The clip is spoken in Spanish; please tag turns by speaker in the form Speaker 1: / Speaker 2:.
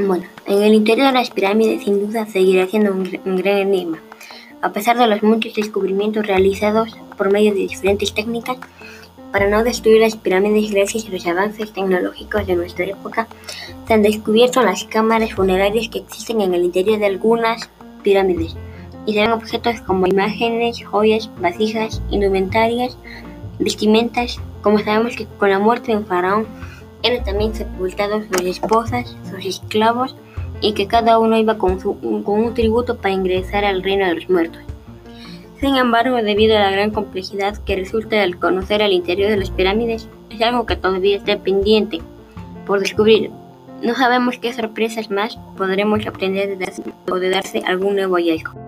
Speaker 1: Bueno, en el interior de las pirámides sin duda seguirá siendo un, gran enigma. A pesar de los muchos descubrimientos realizados por medio de diferentes técnicas, para no destruir las pirámides gracias a los avances tecnológicos de nuestra época, se han descubierto las cámaras funerarias que existen en el interior de algunas pirámides y se ven objetos como imágenes, joyas, vasijas, indumentarias, vestimentas, como sabemos que con la muerte de un faraón eran también sepultados sus esposas, sus esclavos, y que cada uno iba con, con un tributo para ingresar al reino de los muertos. Sin embargo, debido a la gran complejidad que resulta al conocer el interior de las pirámides, es algo que todavía está pendiente por descubrir. No sabemos qué sorpresas más podremos aprender o de darse algún nuevo hallazgo.